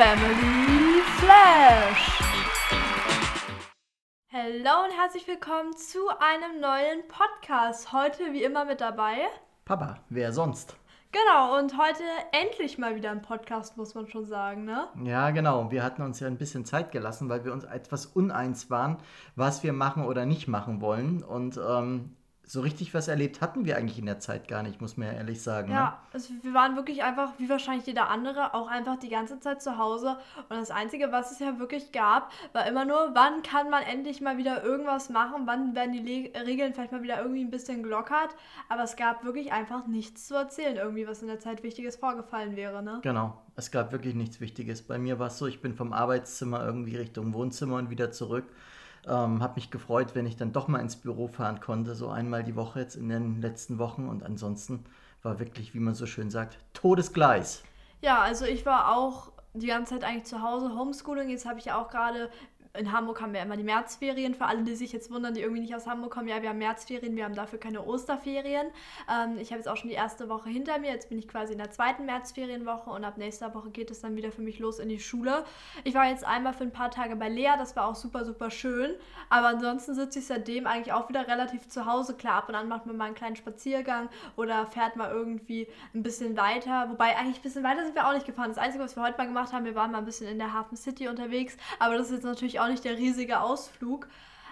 Family Flash. Hallo und herzlich willkommen zu einem neuen Podcast. Heute wie immer mit dabei. Papa, wer sonst? Genau, und heute endlich mal wieder ein Podcast, muss man schon sagen, ne? Ja, genau. Wir hatten uns ja ein bisschen Zeit gelassen, weil wir uns etwas uneins waren, was wir machen oder nicht machen wollen. Und ähm, so richtig was erlebt hatten wir eigentlich in der Zeit gar nicht, muss man ja ehrlich sagen. Ja, ne? also wir waren wirklich einfach, wie wahrscheinlich jeder andere, auch einfach die ganze Zeit zu Hause. Und das Einzige, was es ja wirklich gab, war immer nur, wann kann man endlich mal wieder irgendwas machen, wann werden die Le Regeln vielleicht mal wieder irgendwie ein bisschen gelockert. Aber es gab wirklich einfach nichts zu erzählen, irgendwie, was in der Zeit Wichtiges vorgefallen wäre, ne? Genau, es gab wirklich nichts Wichtiges. Bei mir war es so, ich bin vom Arbeitszimmer irgendwie Richtung Wohnzimmer und wieder zurück. Ähm, habe mich gefreut, wenn ich dann doch mal ins Büro fahren konnte, so einmal die Woche jetzt in den letzten Wochen. Und ansonsten war wirklich, wie man so schön sagt, Todesgleis. Ja, also ich war auch die ganze Zeit eigentlich zu Hause, Homeschooling. Jetzt habe ich ja auch gerade in Hamburg haben wir immer die Märzferien. Für alle, die sich jetzt wundern, die irgendwie nicht aus Hamburg kommen, ja, wir haben Märzferien, wir haben dafür keine Osterferien. Ähm, ich habe jetzt auch schon die erste Woche hinter mir. Jetzt bin ich quasi in der zweiten Märzferienwoche und ab nächster Woche geht es dann wieder für mich los in die Schule. Ich war jetzt einmal für ein paar Tage bei Lea, das war auch super, super schön. Aber ansonsten sitze ich seitdem eigentlich auch wieder relativ zu Hause. Klar, ab und an macht man mal einen kleinen Spaziergang oder fährt mal irgendwie ein bisschen weiter. Wobei eigentlich ein bisschen weiter sind wir auch nicht gefahren. Das Einzige, was wir heute mal gemacht haben, wir waren mal ein bisschen in der Hafen City unterwegs. Aber das ist jetzt natürlich auch nicht der riesige Ausflug.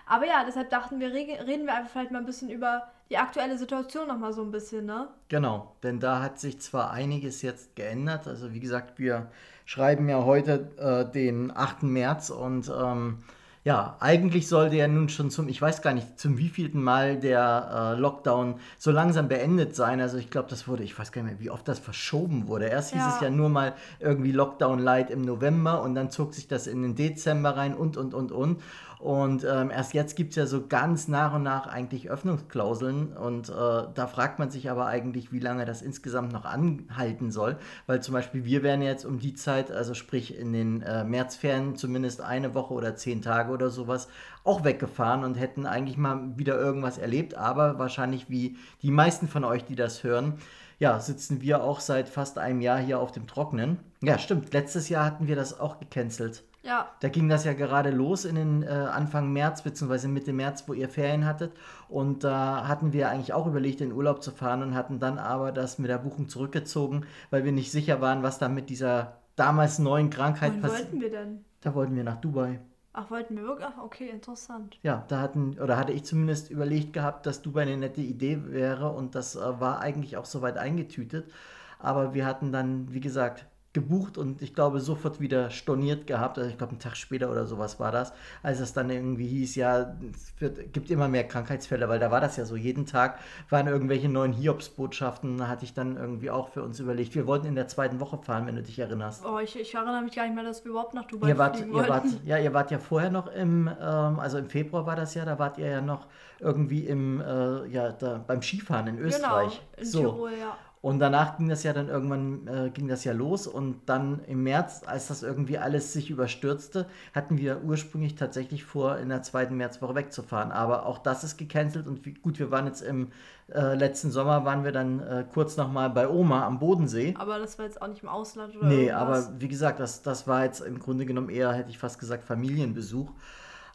Aber ja, deshalb dachten wir, reden wir einfach vielleicht mal ein bisschen über die aktuelle Situation nochmal so ein bisschen, ne? Genau, denn da hat sich zwar einiges jetzt geändert. Also wie gesagt, wir schreiben ja heute äh, den 8. März und ähm, ja, eigentlich sollte ja nun schon zum, ich weiß gar nicht, zum wievielten Mal der äh, Lockdown so langsam beendet sein. Also ich glaube, das wurde, ich weiß gar nicht mehr, wie oft das verschoben wurde. Erst ja. hieß es ja nur mal irgendwie Lockdown Light im November und dann zog sich das in den Dezember rein und, und, und, und. Und ähm, erst jetzt gibt es ja so ganz nach und nach eigentlich Öffnungsklauseln. Und äh, da fragt man sich aber eigentlich, wie lange das insgesamt noch anhalten soll. Weil zum Beispiel wir wären jetzt um die Zeit, also sprich in den äh, Märzferien zumindest eine Woche oder zehn Tage oder sowas, auch weggefahren und hätten eigentlich mal wieder irgendwas erlebt. Aber wahrscheinlich wie die meisten von euch, die das hören, ja, sitzen wir auch seit fast einem Jahr hier auf dem Trocknen. Ja, stimmt. Letztes Jahr hatten wir das auch gecancelt. Ja. Da ging das ja gerade los in den äh, Anfang März bzw. Mitte März, wo ihr Ferien hattet. Und da hatten wir eigentlich auch überlegt, in Urlaub zu fahren und hatten dann aber das mit der Buchung zurückgezogen, weil wir nicht sicher waren, was da mit dieser damals neuen Krankheit passiert. Wo wollten wir denn? Da wollten wir nach Dubai. Ach, wollten wir wirklich? Ach, okay, interessant. Ja, da hatten, oder hatte ich zumindest überlegt gehabt, dass Dubai eine nette Idee wäre und das äh, war eigentlich auch soweit eingetütet. Aber wir hatten dann, wie gesagt, gebucht und ich glaube sofort wieder storniert gehabt. Also ich glaube einen Tag später oder sowas war das, als es dann irgendwie hieß, ja, es wird, gibt immer mehr Krankheitsfälle, weil da war das ja so. Jeden Tag waren irgendwelche neuen Hiobsbotschaften. Da hatte ich dann irgendwie auch für uns überlegt. Wir wollten in der zweiten Woche fahren, wenn du dich erinnerst. Oh, ich, ich erinnere mich gar nicht mehr, dass wir überhaupt nach Dubai ihr wart, ihr wart, Ja, ihr wart ja vorher noch im, ähm, also im Februar war das ja, da wart ihr ja noch irgendwie im, äh, ja, da, beim Skifahren in genau, Österreich. Genau, in so. Tirol, ja. Und danach ging das ja dann irgendwann, äh, ging das ja los und dann im März, als das irgendwie alles sich überstürzte, hatten wir ursprünglich tatsächlich vor, in der zweiten Märzwoche wegzufahren. Aber auch das ist gecancelt und wie, gut, wir waren jetzt im äh, letzten Sommer, waren wir dann äh, kurz nochmal bei Oma am Bodensee. Aber das war jetzt auch nicht im Ausland oder Nee, irgendwas. aber wie gesagt, das, das war jetzt im Grunde genommen eher, hätte ich fast gesagt, Familienbesuch.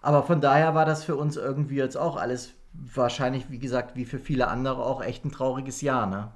Aber von daher war das für uns irgendwie jetzt auch alles wahrscheinlich, wie gesagt, wie für viele andere auch echt ein trauriges Jahr, ne?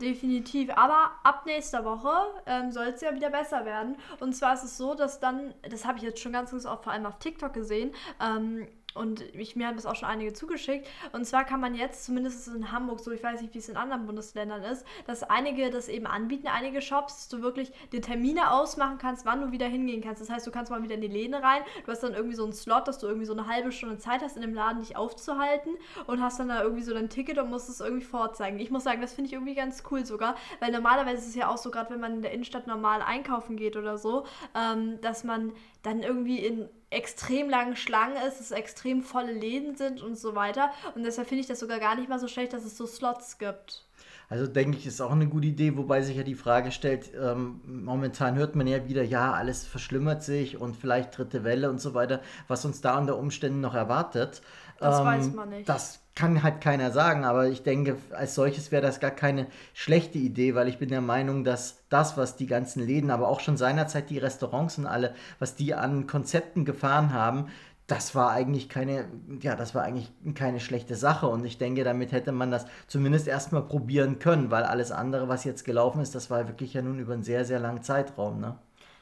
Definitiv. Aber ab nächster Woche ähm, soll es ja wieder besser werden. Und zwar ist es so, dass dann, das habe ich jetzt schon ganz, ganz oft vor allem auf TikTok gesehen, ähm, und ich, mir haben das auch schon einige zugeschickt. Und zwar kann man jetzt, zumindest in Hamburg, so ich weiß nicht, wie es in anderen Bundesländern ist, dass einige das eben anbieten, einige Shops, dass du wirklich die Termine ausmachen kannst, wann du wieder hingehen kannst. Das heißt, du kannst mal wieder in die Läden rein, du hast dann irgendwie so einen Slot, dass du irgendwie so eine halbe Stunde Zeit hast, in dem Laden dich aufzuhalten und hast dann da irgendwie so dein Ticket und musst es irgendwie vorzeigen. Ich muss sagen, das finde ich irgendwie ganz cool sogar, weil normalerweise ist es ja auch so, gerade wenn man in der Innenstadt normal einkaufen geht oder so, ähm, dass man dann irgendwie in extrem langen Schlangen ist, es extrem volle Läden sind und so weiter. Und deshalb finde ich das sogar gar nicht mal so schlecht, dass es so Slots gibt. Also denke ich, ist auch eine gute Idee, wobei sich ja die Frage stellt, ähm, momentan hört man ja wieder, ja, alles verschlimmert sich und vielleicht dritte Welle und so weiter, was uns da unter Umständen noch erwartet. Das ähm, weiß man nicht. Das kann halt keiner sagen, aber ich denke, als solches wäre das gar keine schlechte Idee, weil ich bin der Meinung, dass das, was die ganzen Läden, aber auch schon seinerzeit die Restaurants und alle, was die an Konzepten gefahren haben, das war eigentlich keine, ja, das war eigentlich keine schlechte Sache und ich denke, damit hätte man das zumindest erstmal probieren können, weil alles andere, was jetzt gelaufen ist, das war wirklich ja nun über einen sehr, sehr langen Zeitraum, ne?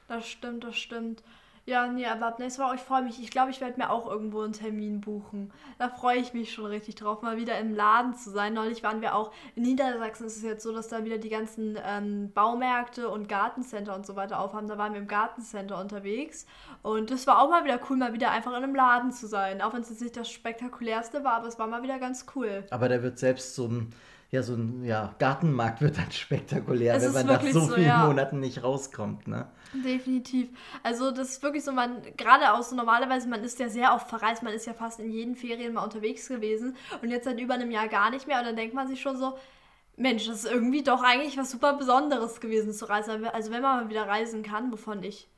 Das stimmt, das stimmt. Ja, nee, aber ab nächstes Mal, ich freue mich. Ich glaube, ich werde mir auch irgendwo einen Termin buchen. Da freue ich mich schon richtig drauf, mal wieder im Laden zu sein. Neulich waren wir auch in Niedersachsen. Ist es jetzt so, dass da wieder die ganzen ähm, Baumärkte und Gartencenter und so weiter aufhaben. Da waren wir im Gartencenter unterwegs. Und das war auch mal wieder cool, mal wieder einfach in einem Laden zu sein. Auch wenn es jetzt nicht das spektakulärste war, aber es war mal wieder ganz cool. Aber da wird selbst so ein ja, so ein ja, Gartenmarkt wird dann spektakulär, Es wenn man nach so so, vielen ja. Monaten nicht rauskommt, ne? Definitiv. Also das ist wirklich so, man, gerade auch so normalerweise, man ist ja sehr oft verreist, man ist ja fast in jeden Ferien mal unterwegs gewesen und jetzt seit über einem Jahr gar nicht mehr und dann denkt man sich schon so, Mensch, das ist irgendwie doch eigentlich was super Besonderes gewesen zu reisen. Also wenn man mal wieder reisen kann, wovon ich,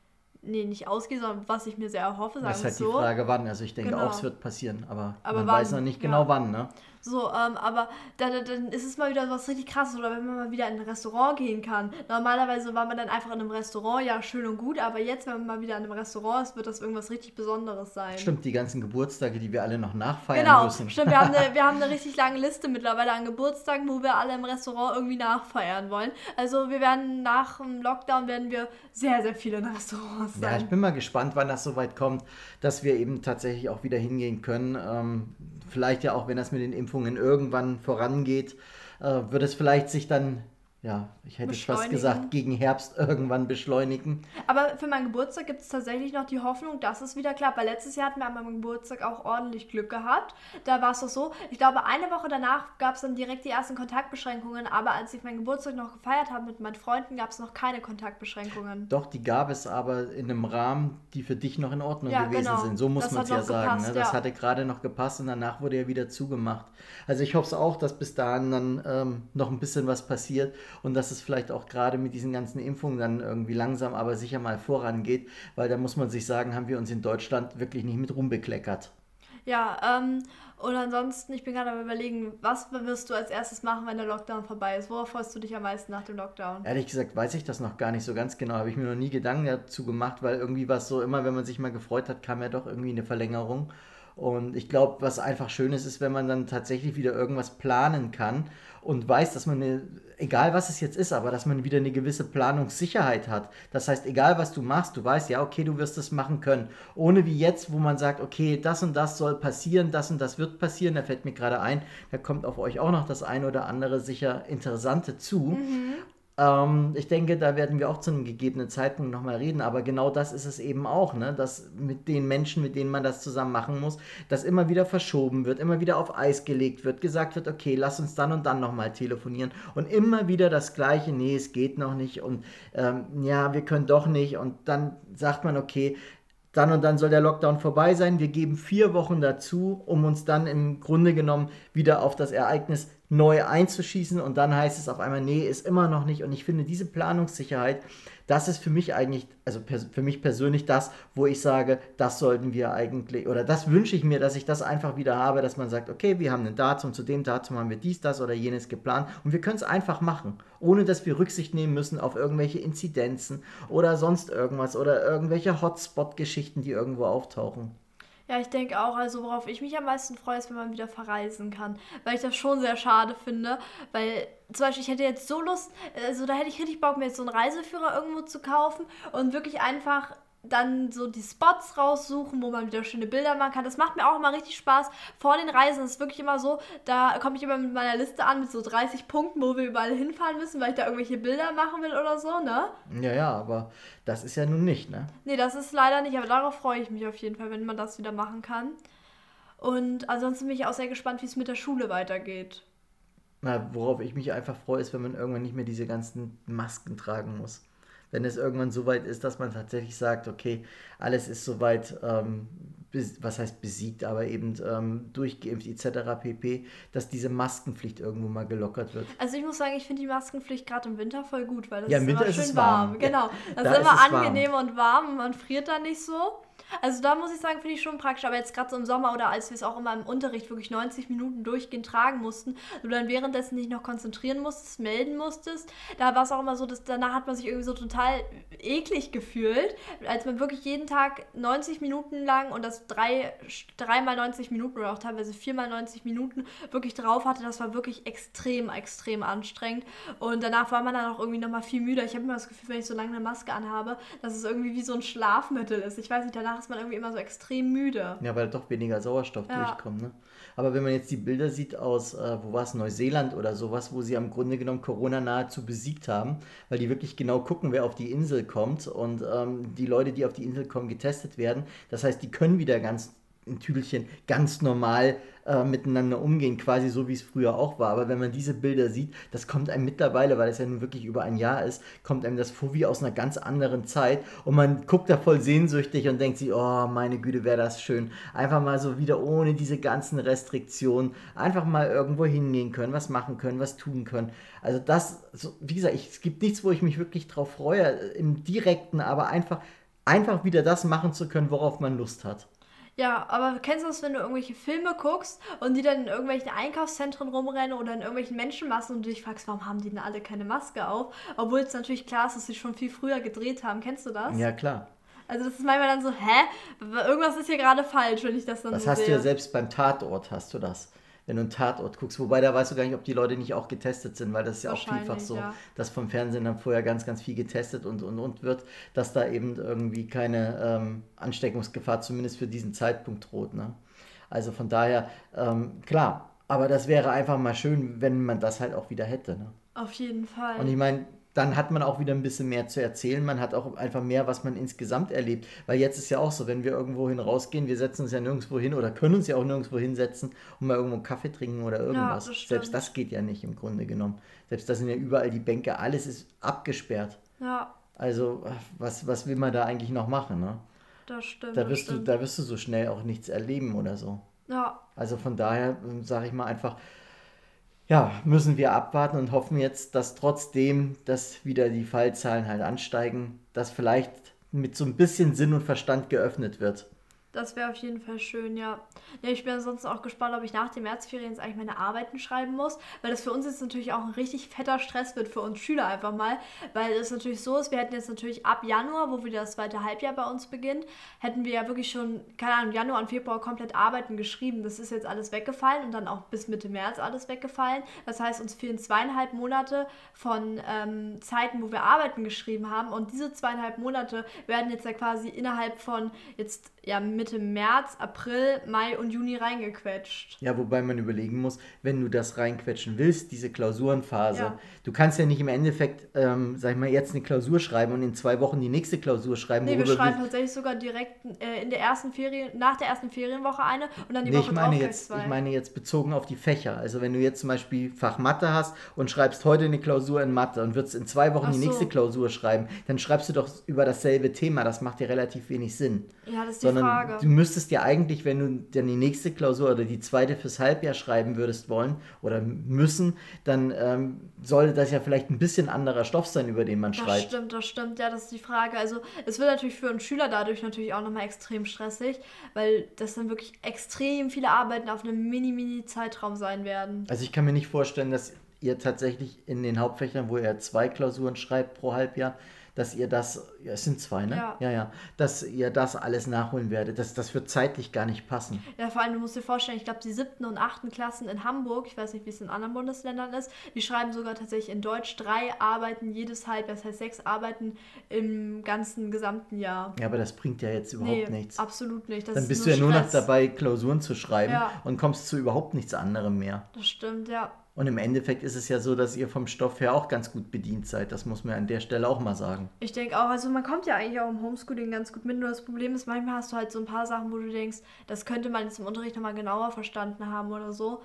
nee, nicht ausgehe, sondern was ich mir sehr erhoffe, sagen Das ist wir halt es die so. Frage, wann. Also ich denke Genau. auch, es wird passieren, aber, Aber man wann? weiß noch nicht genau Ja. wann, ne? So, ähm, aber dann, dann ist es mal wieder was richtig krasses. Oder wenn man mal wieder in ein Restaurant gehen kann. Normalerweise war man dann einfach in einem Restaurant, ja, schön und gut, aber jetzt, wenn man mal wieder in einem Restaurant ist, wird das irgendwas richtig Besonderes sein. Stimmt, die ganzen Geburtstage, die wir alle noch nachfeiern Genau, müssen. stimmt. Wir haben, eine, wir haben eine richtig lange Liste mittlerweile an Geburtstagen, wo wir alle im Restaurant irgendwie nachfeiern wollen. Also wir werden nach dem Lockdown werden wir sehr, sehr viele in Restaurants Ja, ich sein. bin mal gespannt, wann das soweit kommt, dass wir eben tatsächlich auch wieder hingehen können. Ähm, vielleicht ja auch, wenn das mit den Impfungen irgendwann vorangeht, äh, wird es vielleicht sich dann, ja, ich hätte fast gesagt, gegen Herbst irgendwann beschleunigen. Aber für meinen Geburtstag gibt es tatsächlich noch die Hoffnung, dass es wieder klappt. Weil letztes Jahr hatten wir an meinem Geburtstag auch ordentlich Glück gehabt. Da war es doch so, ich glaube, eine Woche danach gab es dann direkt die ersten Kontaktbeschränkungen. Aber als ich meinen Geburtstag noch gefeiert habe mit meinen Freunden, gab es noch keine Kontaktbeschränkungen. Doch, die gab es aber in einem Rahmen, die für dich noch in Ordnung Ja, gewesen genau. sind. So muss man es ja sagen. gepasst, ne? Das ja. hatte gerade noch gepasst und danach wurde er wieder zugemacht. Also ich hoffe es auch, dass bis dahin dann ähm, noch ein bisschen was passiert und dass es vielleicht auch gerade mit diesen ganzen Impfungen dann irgendwie langsam, aber sicher mal vorangeht, weil da muss man sich sagen, haben wir uns in Deutschland wirklich nicht mit Ruhm bekleckert. Ja, ähm, und ansonsten, ich bin gerade am überlegen, was wirst du als erstes machen, wenn der Lockdown vorbei ist? Worauf freust du dich am meisten nach dem Lockdown? Ehrlich gesagt weiß ich das noch gar nicht so ganz genau. Habe ich mir noch nie Gedanken dazu gemacht, weil irgendwie war es so, immer wenn man sich mal gefreut hat, kam ja doch irgendwie eine Verlängerung. Und ich glaube, was einfach schön ist, ist, wenn man dann tatsächlich wieder irgendwas planen kann und weiß, dass man eine, egal was es jetzt ist, aber dass man wieder eine gewisse Planungssicherheit hat. Das heißt, egal was du machst, du weißt, ja, okay, du wirst das machen können. Ohne wie jetzt, wo man sagt, okay, das und das soll passieren, das und das wird passieren. Da fällt mir gerade ein, da kommt auf euch auch noch das ein oder andere sicher Interessante zu. Ähm, ich denke, da werden wir auch zu einem gegebenen Zeitpunkt nochmal reden, aber genau das ist es eben auch, ne? dass mit den Menschen, mit denen man das zusammen machen muss, dass immer wieder verschoben wird, immer wieder auf Eis gelegt wird, gesagt wird, okay, lass uns dann und dann nochmal telefonieren und immer wieder das Gleiche, nee, es geht noch nicht und ähm, ja, wir können doch nicht und dann sagt man, okay, dann und dann soll der Lockdown vorbei sein. Wir geben vier Wochen dazu, um uns dann im Grunde genommen wieder auf das Ereignis neu einzuschießen. Und dann heißt es auf einmal, nee, ist immer noch nicht. Und ich finde, diese Planungssicherheit, das ist für mich eigentlich, also für mich persönlich das, wo ich sage, das sollten wir eigentlich, oder das wünsche ich mir, dass ich das einfach wieder habe, dass man sagt, okay, wir haben ein Datum, zu dem Datum haben wir dies, das oder jenes geplant und wir können es einfach machen, ohne dass wir Rücksicht nehmen müssen auf irgendwelche Inzidenzen oder sonst irgendwas oder irgendwelche Hotspot-Geschichten, die irgendwo auftauchen. Ja, ich denke auch, also worauf ich mich am meisten freue, ist, wenn man wieder verreisen kann. Weil ich das schon sehr schade finde. Weil zum Beispiel, ich hätte jetzt so Lust, also da hätte ich richtig Bock, mir jetzt so einen Reiseführer irgendwo zu kaufen und wirklich einfach dann so die Spots raussuchen, wo man wieder schöne Bilder machen kann. Das macht mir auch immer richtig Spaß. Vor den Reisen ist es wirklich immer so, da komme ich immer mit meiner Liste an mit so 30 Punkten, wo wir überall hinfahren müssen, weil ich da irgendwelche Bilder machen will oder so, ne? Ja, ja, aber das ist ja nun nicht, ne? Nee, das ist leider nicht, aber darauf freue ich mich auf jeden Fall, wenn man das wieder machen kann. Und ansonsten bin ich auch sehr gespannt, wie es mit der Schule weitergeht. Na, worauf ich mich einfach freue, ist, wenn man irgendwann nicht mehr diese ganzen Masken tragen muss. Wenn es irgendwann so weit ist, dass man tatsächlich sagt, okay, alles ist soweit, ähm, was heißt besiegt, aber eben ähm, durchgeimpft etc. pp, dass diese Maskenpflicht irgendwo mal gelockert wird. Also ich muss sagen, ich finde die Maskenpflicht gerade im Winter voll gut, weil das ja, ist immer schön warm. warm. Genau, das da ist immer ist angenehm warm. und warm, man friert da nicht so. Also da muss ich sagen, finde ich schon praktisch. Aber jetzt gerade so im Sommer oder als wir es auch immer im Unterricht wirklich 90 Minuten durchgehend tragen mussten, du dann währenddessen nicht noch konzentrieren musstest, melden musstest, da war es auch immer so, dass danach hat man sich irgendwie so total eklig gefühlt, als man wirklich jeden Tag 90 Minuten lang und das drei, dreimal 90 Minuten oder auch teilweise viermal 90 Minuten wirklich drauf hatte. Das war wirklich extrem, extrem anstrengend. Und danach war man dann auch irgendwie nochmal viel müder. Ich habe immer das Gefühl, wenn ich so lange eine Maske anhabe, dass es irgendwie wie so ein Schlafmittel ist. Ich weiß nicht, danach danach ist man irgendwie immer so extrem müde. Ja, weil doch weniger Sauerstoff Ja. durchkommt. Ne? Aber wenn man jetzt die Bilder sieht aus, äh, wo war es, Neuseeland oder sowas, wo sie am Grunde genommen Corona nahezu besiegt haben, weil die wirklich genau gucken, wer auf die Insel kommt und ähm, die Leute, die auf die Insel kommen, getestet werden. Das heißt, die können wieder ganz in Tüdelchen ganz normal äh, miteinander umgehen, quasi so wie es früher auch war. Aber wenn man diese Bilder sieht, das kommt einem mittlerweile, weil es ja nun wirklich über ein Jahr ist, kommt einem das vor wie aus einer ganz anderen Zeit und man guckt da voll sehnsüchtig und denkt sich, oh meine Güte, wäre das schön. Einfach mal so wieder ohne diese ganzen Restriktionen, einfach mal irgendwo hingehen können, was machen können, was tun können. Also das, so, wie gesagt, ich, es gibt nichts, wo ich mich wirklich drauf freue, im direkten, aber einfach, einfach wieder das machen zu können, worauf man Lust hat. Ja, aber kennst du das, wenn du irgendwelche Filme guckst und die dann in irgendwelchen Einkaufszentren rumrennen oder in irgendwelchen Menschenmassen und du dich fragst, warum haben die denn alle keine Maske auf? Obwohl es natürlich klar ist, dass sie schon viel früher gedreht haben. Kennst du das? Ja, klar. Also das ist manchmal dann so, hä? Irgendwas ist hier gerade falsch, wenn ich das dann Das so hast sehe. du ja selbst beim Tatort, hast du das. Wenn du einen Tatort guckst. Wobei, da weißt du gar nicht, ob die Leute nicht auch getestet sind, weil das ist ja auch vielfach so, ja. dass vom Fernsehen dann vorher ganz, ganz viel getestet und, und, und wird, dass da eben irgendwie keine ähm, Ansteckungsgefahr zumindest für diesen Zeitpunkt droht. Ne? Also von daher, ähm, klar, aber das wäre einfach mal schön, wenn man das halt auch wieder hätte. Ne? Auf jeden Fall. Und ich meine, dann hat man auch wieder ein bisschen mehr zu erzählen. Man hat auch einfach mehr, was man insgesamt erlebt. Weil jetzt ist ja auch so, wenn wir irgendwo hin rausgehen, wir setzen uns ja nirgendwo hin oder können uns ja auch nirgendwo hinsetzen und mal irgendwo einen Kaffee trinken oder irgendwas. das stimmt. Selbst das geht ja nicht im Grunde genommen. Selbst das sind ja überall die Bänke, alles ist abgesperrt. ja, Also, was, was will man da eigentlich noch machen? Ne? das stimmt. Da, das wirst du, stimmt. da wirst du so schnell auch nichts erleben oder so. ja, Also von daher sage ich mal einfach, ja, müssen wir abwarten und hoffen jetzt, dass trotzdem, dass wieder die Fallzahlen halt ansteigen, dass vielleicht mit so ein bisschen Sinn und Verstand geöffnet wird. Das wäre auf jeden Fall schön, ja. ja. Ich bin ansonsten auch gespannt, ob ich nach den Märzferien jetzt eigentlich meine Arbeiten schreiben muss, weil das für uns jetzt natürlich auch ein richtig fetter Stress wird, für uns Schüler einfach mal, weil es natürlich so ist, wir hätten jetzt natürlich ab Januar, wo wieder das zweite Halbjahr bei uns beginnt, hätten wir ja wirklich schon, keine Ahnung, Januar und Februar komplett Arbeiten geschrieben. Das ist jetzt alles weggefallen und dann auch bis Mitte März alles weggefallen. Das heißt, uns fehlen zweieinhalb Monate von ähm, Zeiten, wo wir Arbeiten geschrieben haben und diese zweieinhalb Monate werden jetzt ja quasi innerhalb von jetzt ja Mitte März, April, Mai und Juni reingequetscht. Ja, wobei man überlegen muss, wenn du das reinquetschen willst, diese Klausurenphase, Ja. du kannst ja nicht im Endeffekt, ähm, sag ich mal, jetzt eine Klausur schreiben und in zwei Wochen die nächste Klausur schreiben. Nee, wir schreiben tatsächlich sogar direkt äh, in der ersten Ferien, nach der ersten Ferienwoche eine und dann die Nee, Woche ich meine, jetzt, zwei. ich meine jetzt bezogen auf die Fächer. Also wenn du jetzt zum Beispiel Fach Mathe hast und schreibst heute eine Klausur in Mathe und würdest in zwei Wochen Ach die so. nächste Klausur schreiben, dann schreibst du doch über dasselbe Thema. Das macht dir relativ wenig Sinn. ja, das ist die Sondern Frage. du müsstest ja eigentlich, wenn du dann die nächste Klausur oder die zweite fürs Halbjahr schreiben würdest wollen oder müssen, dann ähm, sollte das ja vielleicht ein bisschen anderer Stoff sein, über den man Das schreibt. stimmt, das stimmt. Ja, das ist die Frage. Also es wird natürlich für uns Schüler dadurch natürlich auch nochmal extrem stressig, weil das dann wirklich extrem viele Arbeiten auf einem mini-mini-Zeitraum sein werden. Also ich kann mir nicht vorstellen, dass ihr tatsächlich in den Hauptfächern, wo ihr zwei Klausuren schreibt pro Halbjahr, dass ihr das, ja, es sind zwei, ne? Ja. ja, ja, dass ihr das alles nachholen werdet. Das, das wird zeitlich gar nicht passen. Ja, vor allem, du musst dir vorstellen, ich glaube, die siebten und achten Klassen in Hamburg, ich weiß nicht, wie es in anderen Bundesländern ist, die schreiben sogar tatsächlich in Deutsch drei Arbeiten jedes Halbjahr, das heißt sechs Arbeiten im ganzen gesamten Jahr. Ja, aber das bringt ja jetzt überhaupt nichts. absolut nicht. Das Dann ist bist du ja nur noch Stress. dabei, Klausuren zu schreiben Ja. und kommst zu überhaupt nichts anderem mehr. Das stimmt, ja. Und im Endeffekt ist es ja so, dass ihr vom Stoff her auch ganz gut bedient seid. Das muss man an der Stelle auch mal sagen. Ich denke auch, also man kommt ja eigentlich auch im Homeschooling ganz gut mit, nur das Problem ist, manchmal hast du halt so ein paar Sachen, wo du denkst, das könnte man jetzt im Unterricht nochmal genauer verstanden haben oder so.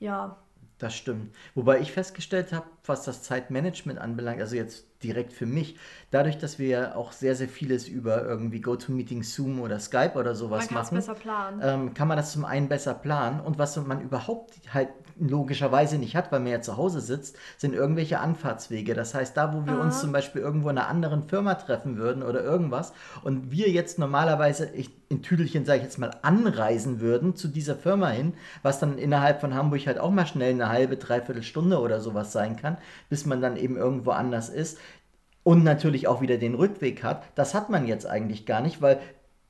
Ja, Das stimmt. Wobei ich festgestellt habe, was das Zeitmanagement anbelangt, also jetzt direkt für mich. Dadurch, dass wir ja auch sehr, sehr vieles über irgendwie GoToMeeting, Zoom oder Skype oder sowas Man machen, besser planen. ähm, kann man das zum einen besser planen und was man überhaupt halt logischerweise nicht hat, weil man ja zu Hause sitzt, sind irgendwelche Anfahrtswege. Das heißt, da, wo wir uns Aha. zum Beispiel irgendwo in einer anderen Firma treffen würden oder irgendwas und wir jetzt normalerweise ich, in Tüdelchen, sage ich jetzt mal, anreisen würden zu dieser Firma hin, was dann innerhalb von Hamburg halt auch mal schnell eine halbe, dreiviertel Stunde oder sowas sein kann, bis man dann eben irgendwo anders ist und natürlich auch wieder den Rückweg hat. Das hat man jetzt eigentlich gar nicht, weil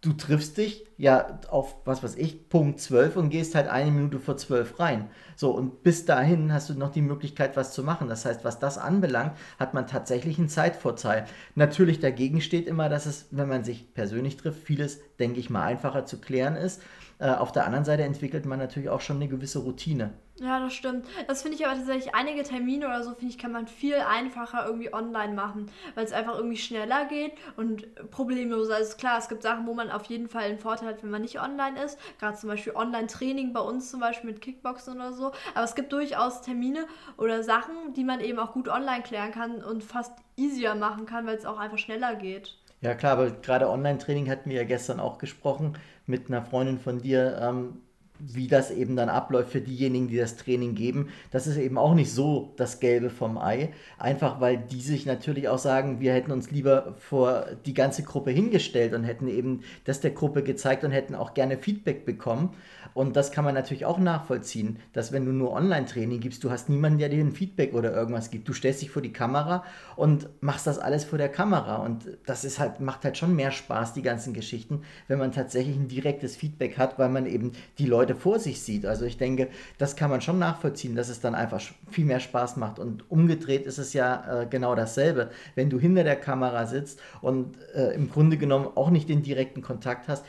du triffst dich ja auf, was weiß ich, Punkt 12 und gehst halt eine Minute vor 12 rein. So, und bis dahin hast du noch die Möglichkeit, was zu machen. Das heißt, was das anbelangt, hat man tatsächlich einen Zeitvorteil. Natürlich dagegen steht immer, dass es, wenn man sich persönlich trifft, vieles, denke ich mal, einfacher zu klären ist. Äh, auf der anderen Seite entwickelt man natürlich auch schon eine gewisse Routine. Ja, das stimmt. Das finde ich aber tatsächlich, einige Termine oder so, finde ich, kann man viel einfacher irgendwie online machen, weil es einfach irgendwie schneller geht und problemloser. Also ist klar, es gibt Sachen, wo man auf jeden Fall einen Vorteil hat, wenn man nicht online ist. Gerade zum Beispiel Online-Training bei uns zum Beispiel mit Kickboxen oder so. Aber es gibt durchaus Termine oder Sachen, die man eben auch gut online klären kann und fast easier machen kann, weil es auch einfach schneller geht. Ja klar, aber gerade Online-Training hatten wir ja gestern auch gesprochen mit einer Freundin von dir, ähm, wie das eben dann abläuft für diejenigen, die das Training geben. Das ist eben auch nicht so das Gelbe vom Ei, einfach weil die sich natürlich auch sagen, wir hätten uns lieber vor die ganze Gruppe hingestellt und hätten eben das der Gruppe gezeigt und hätten auch gerne Feedback bekommen. Und das kann man natürlich auch nachvollziehen, dass wenn du nur Online-Training gibst, du hast niemanden, der dir ein Feedback oder irgendwas gibt. Du stellst dich vor die Kamera und machst das alles vor der Kamera. Und das ist halt, macht halt schon mehr Spaß, die ganzen Geschichten, wenn man tatsächlich ein direktes Feedback hat, weil man eben die Leute vor sich sieht. Also ich denke, das kann man schon nachvollziehen, dass es dann einfach viel mehr Spaß macht. Und umgedreht ist es ja äh, genau dasselbe. Wenn du hinter der Kamera sitzt und äh, im Grunde genommen auch nicht den direkten Kontakt hast,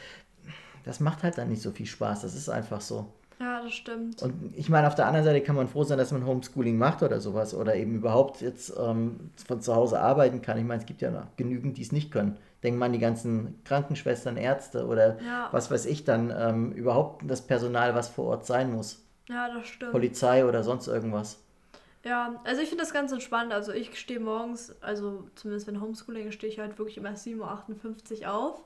das macht halt dann nicht so viel Spaß. Das ist einfach so. Ja, das stimmt. Und ich meine, auf der anderen Seite kann man froh sein, dass man Homeschooling macht oder sowas oder eben überhaupt jetzt ähm, von zu Hause arbeiten kann. Ich meine, es gibt ja noch genügend, die es nicht können. Denken man an die ganzen Krankenschwestern, Ärzte oder Ja. was weiß ich dann, ähm, überhaupt das Personal, was vor Ort sein muss. Ja, das stimmt. Polizei oder sonst irgendwas. Ja, also ich finde das ganz entspannt. Also ich stehe morgens, also zumindest wenn Homeschooling, stehe ich halt wirklich immer 7.58 Uhr auf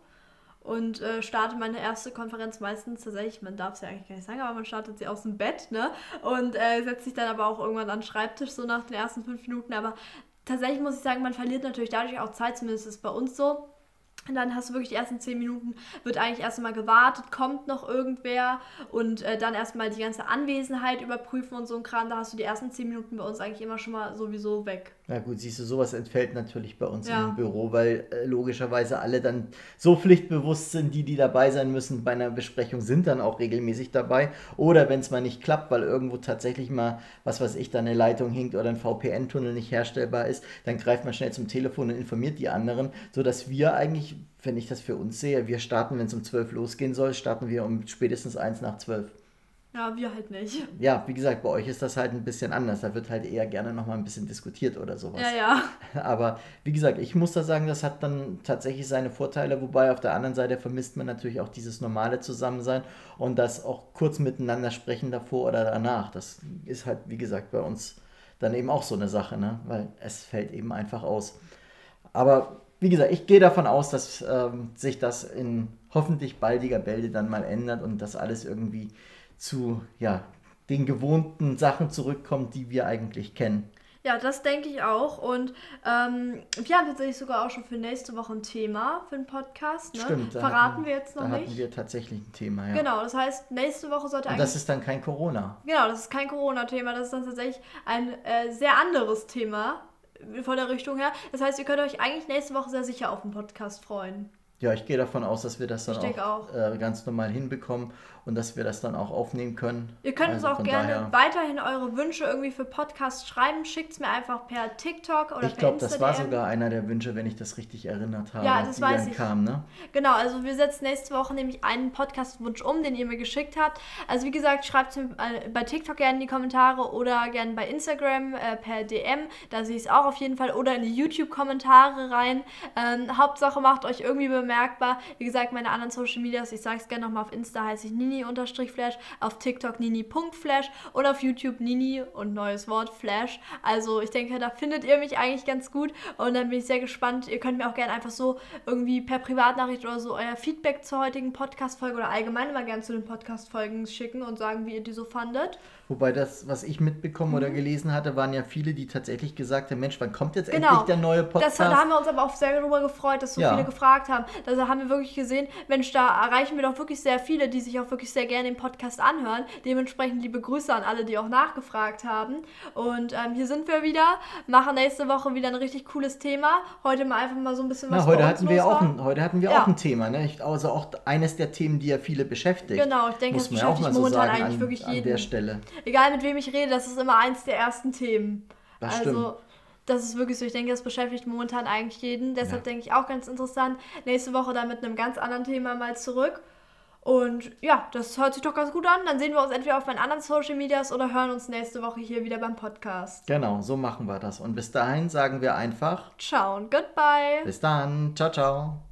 und äh, starte meine erste Konferenz meistens tatsächlich, man darf es ja eigentlich gar nicht sagen, aber man startet sie aus dem Bett, ne? Und äh, setzt sich dann aber auch irgendwann an den Schreibtisch, so nach den ersten fünf Minuten. Aber tatsächlich muss ich sagen, man verliert natürlich dadurch auch Zeit, zumindest ist es bei uns so. Und dann hast du wirklich die ersten 10 Minuten, wird eigentlich erst mal gewartet, kommt noch irgendwer und äh, dann erstmal die ganze Anwesenheit überprüfen und so ein Kram. Da hast du die ersten 10 Minuten bei uns eigentlich immer schon mal sowieso weg. Na gut, siehst du, sowas entfällt natürlich bei uns Ja. im Büro, weil äh, logischerweise alle dann so pflichtbewusst sind, die, die dabei sein müssen bei einer Besprechung, sind dann auch regelmäßig dabei. Oder wenn es mal nicht klappt, weil irgendwo tatsächlich mal, was weiß ich, da eine Leitung hinkt oder ein VPN-Tunnel nicht herstellbar ist, dann greift man schnell zum Telefon und informiert die anderen, sodass wir eigentlich, wenn ich das für uns sehe, wir starten, wenn es um 12 losgehen soll, starten wir um spätestens eins nach 12. Ja, wir halt nicht. Ja, wie gesagt, bei euch ist das halt ein bisschen anders. Da wird halt eher gerne nochmal ein bisschen diskutiert oder sowas. Ja, ja. Aber wie gesagt, ich muss da sagen, das hat dann tatsächlich seine Vorteile, wobei auf der anderen Seite vermisst man natürlich auch dieses normale Zusammensein und das auch kurz miteinander sprechen davor oder danach. Das ist halt, wie gesagt, bei uns dann eben auch so eine Sache, ne? weil es fällt eben einfach aus. Aber wie gesagt, ich gehe davon aus, dass ähm, sich das in hoffentlich baldiger Bälde dann mal ändert und dass alles irgendwie zu ja, den gewohnten Sachen zurückkommt, die wir eigentlich kennen. Ja, das denke ich auch. Und ähm, wir haben tatsächlich sogar auch schon für nächste Woche ein Thema für den Podcast. Ne? Stimmt, Verraten hatten, wir jetzt noch da nicht. hatten wir tatsächlich ein Thema, ja. Genau, das heißt, nächste Woche sollte Und eigentlich. das ist dann kein Corona. Genau, das ist kein Corona-Thema, das ist dann tatsächlich ein äh, sehr anderes Thema von der Richtung her. Das heißt, ihr könnt euch eigentlich nächste Woche sehr sicher auf den Podcast freuen. Ja, ich gehe davon aus, dass wir das dann Ich auch, auch. Äh, ganz normal hinbekommen und dass wir das dann auch aufnehmen können. Ihr könnt Also uns auch gerne daher- weiterhin eure Wünsche irgendwie für Podcasts schreiben. Schickt es mir einfach per TikTok oder Ich per glaube, das war sogar einer der Wünsche, wenn ich das richtig erinnert habe, Ja, das die weiß dann ich. kam, ne? Genau, also wir setzen nächste Woche nämlich einen Podcast-Wunsch um, den ihr mir geschickt habt. Also wie gesagt, schreibt es mir äh, bei TikTok gerne in die Kommentare oder gerne bei Instagram äh, per DM, da sehe ich es auch auf jeden Fall, oder in die YouTube-Kommentare rein. Ähm, Hauptsache macht euch irgendwie bemerkbar bemerkbar. Wie gesagt, meine anderen Social Medias, ich sage es gerne nochmal, auf Insta heiße ich nini-flash, auf TikTok nini.flash und auf YouTube nini und neues Wort Flash. Also ich denke, da findet ihr mich eigentlich ganz gut und dann bin ich sehr gespannt. Ihr könnt mir auch gerne einfach so irgendwie per Privatnachricht oder so euer Feedback zur heutigen Podcast-Folge oder allgemein mal gerne zu den Podcast-Folgen schicken und sagen, wie ihr die so fandet. Wobei das, was ich mitbekommen mhm. oder gelesen hatte, waren ja viele, die tatsächlich gesagt haben, Mensch, wann kommt jetzt genau. endlich der neue Podcast? Das, da haben wir uns aber auch sehr darüber gefreut, dass so ja. viele gefragt haben. Da haben wir wirklich gesehen, Mensch, da erreichen wir doch wirklich sehr viele, die sich auch wirklich sehr gerne den Podcast anhören. Dementsprechend liebe Grüße an alle, die auch nachgefragt haben. Und ähm, hier sind wir wieder, machen nächste Woche wieder ein richtig cooles Thema. Heute mal einfach mal so ein bisschen was Na, heute hatten wir auch ein, Heute hatten wir ja. auch ein Thema, ne? Also auch eines der Themen, die ja viele beschäftigt. Genau, ich denke, das beschäftigt momentan so eigentlich an, wirklich jeden. An der Stelle egal mit wem ich rede, das ist immer eins der ersten Themen. Das also, stimmt. Das ist wirklich so. Ich denke, das beschäftigt momentan eigentlich jeden. Deshalb ja. denke ich auch ganz interessant. Nächste Woche dann mit einem ganz anderen Thema mal zurück. Und ja, das hört sich doch ganz gut an. Dann sehen wir uns entweder auf meinen anderen Social Medias oder hören uns nächste Woche hier wieder beim Podcast. Genau, so machen wir das. Und bis dahin sagen wir einfach Ciao und goodbye. Bis dann. Ciao, ciao.